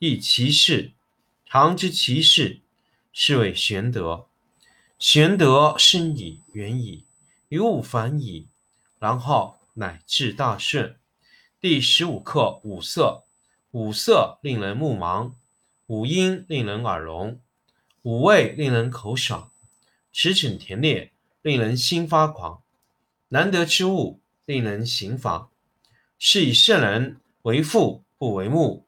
亦其事，常知其事，是谓玄德。玄德深矣，远矣，于物反矣，然后乃至大顺。第十五课：五色。五色令人目盲，五音令人耳聋，五味令人口爽，驰骋甜猎令人心发狂。难得之物，令人行妨。是以圣人为父不为目。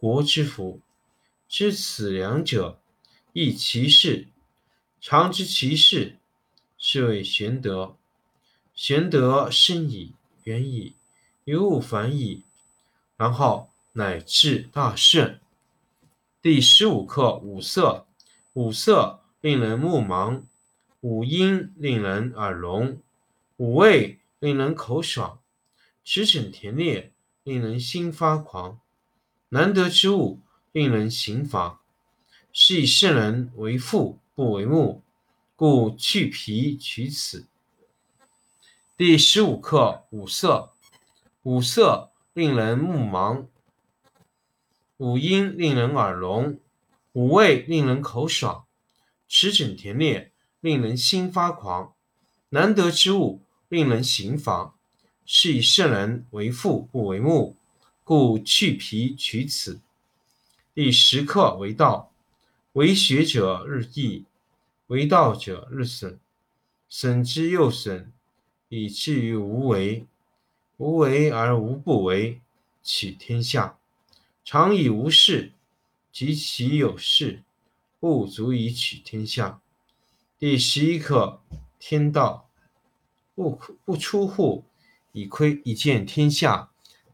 国之福，知此两者，亦其事。常知其事，是谓玄德。玄德深矣，远矣，于物反矣，然后乃至大顺。第十五课：五色。五色令人目盲，五音令人耳聋，五味令人口爽，驰骋甜猎令人心发狂。难得之物，令人行妨。是以圣人为父不为目，故去皮取此。第十五课：五色。五色令人目盲，五音令人耳聋，五味令人口爽，驰骋甜猎令人心发狂。难得之物，令人行妨。是以圣人为父不为目。故去皮取此。第十课为道，为学者日益，为道者日损，损之又损，以至于无为。无为而无不为，取天下常以无事，及其有事，不足以取天下。第十一课天道，不不出户，以窥以见天下。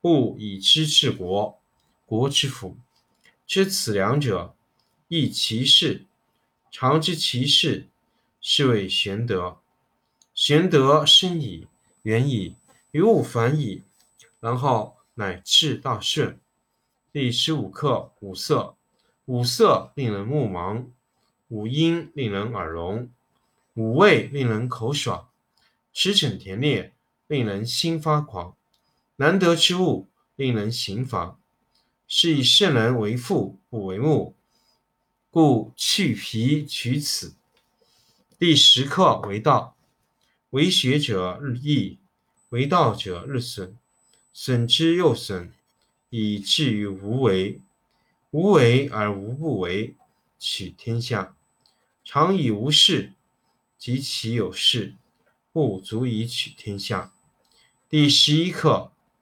不以知治国，国之福。知此两者，亦其事。常知其事，是谓玄德。玄德深矣，远矣，于物反矣，然后乃至大顺。第十五课：五色。五色令人目盲，五音令人耳聋，五味令人口爽，驰骋甜猎令人心发狂。难得之物，令人行妨。是以圣人为父不为目，故去皮取此。第十课为道，为学者日益，为道者日损，损之又损，以至于无为。无为而无不为，取天下常以无事，及其有事，不足以取天下。第十一课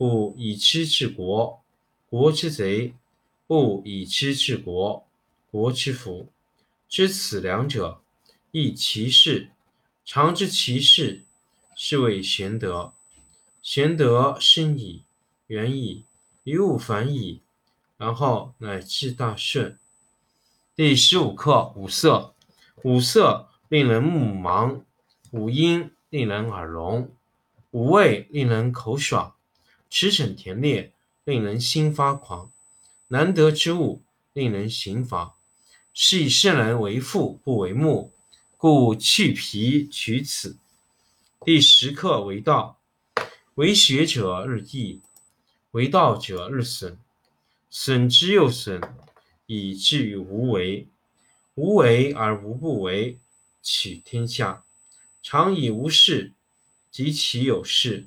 故以知治国，国之贼；不以知治国，国之福。知此两者，亦其事。常知其事，是谓玄德。玄德深矣，远矣，于物反矣。然后乃至大顺。第十五课：五色。五色令人目盲，五音令人耳聋，五味令人口爽，驰骋甜猎令人心发狂。难得之物，令人行妨。是以圣人为父不为目，故去皮取此。第十课：为道，为学者日益，为道者日损。损之又损，以至于无为。无为而无不为，取天下常以无事，及其有事，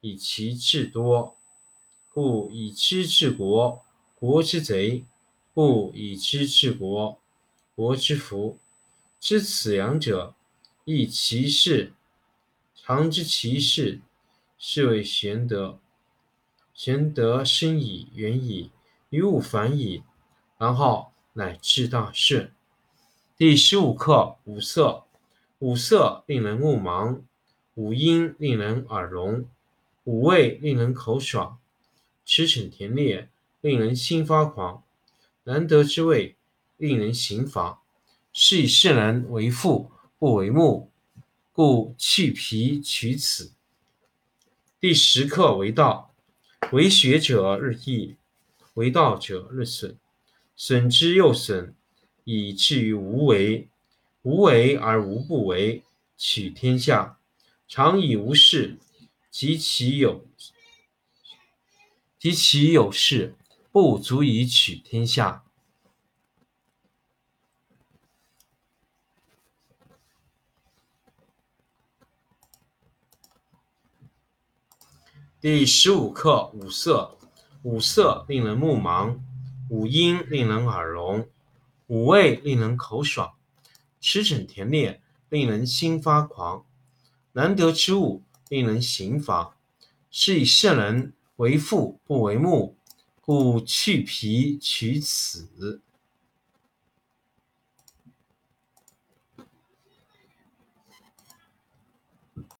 以其智多。故以知治国，国之贼；不以知治国，国之福。知此两者，亦其事。常知其事，是谓玄德。玄德深矣，远矣，于物反矣，然后乃至大顺。第十五课：五色。五色令人目盲，五音令人耳聋，五味令人口爽，驰骋甜猎令人心发狂。难得之味，令人行妨。是以圣人为父不为目，故去皮取此。第十课：为道。为学者日益，为道者日损，损之又损，以至于无为。无为而无不为，取天下常以无事，及其有及其有事，不足以取天下。第十五课：五色。五色令人目盲，五音令人耳聋，五味令人口爽，驰骋甜猎令人心发狂。难得之物，令人行妨。是以圣人为父不为目，故去皮取此。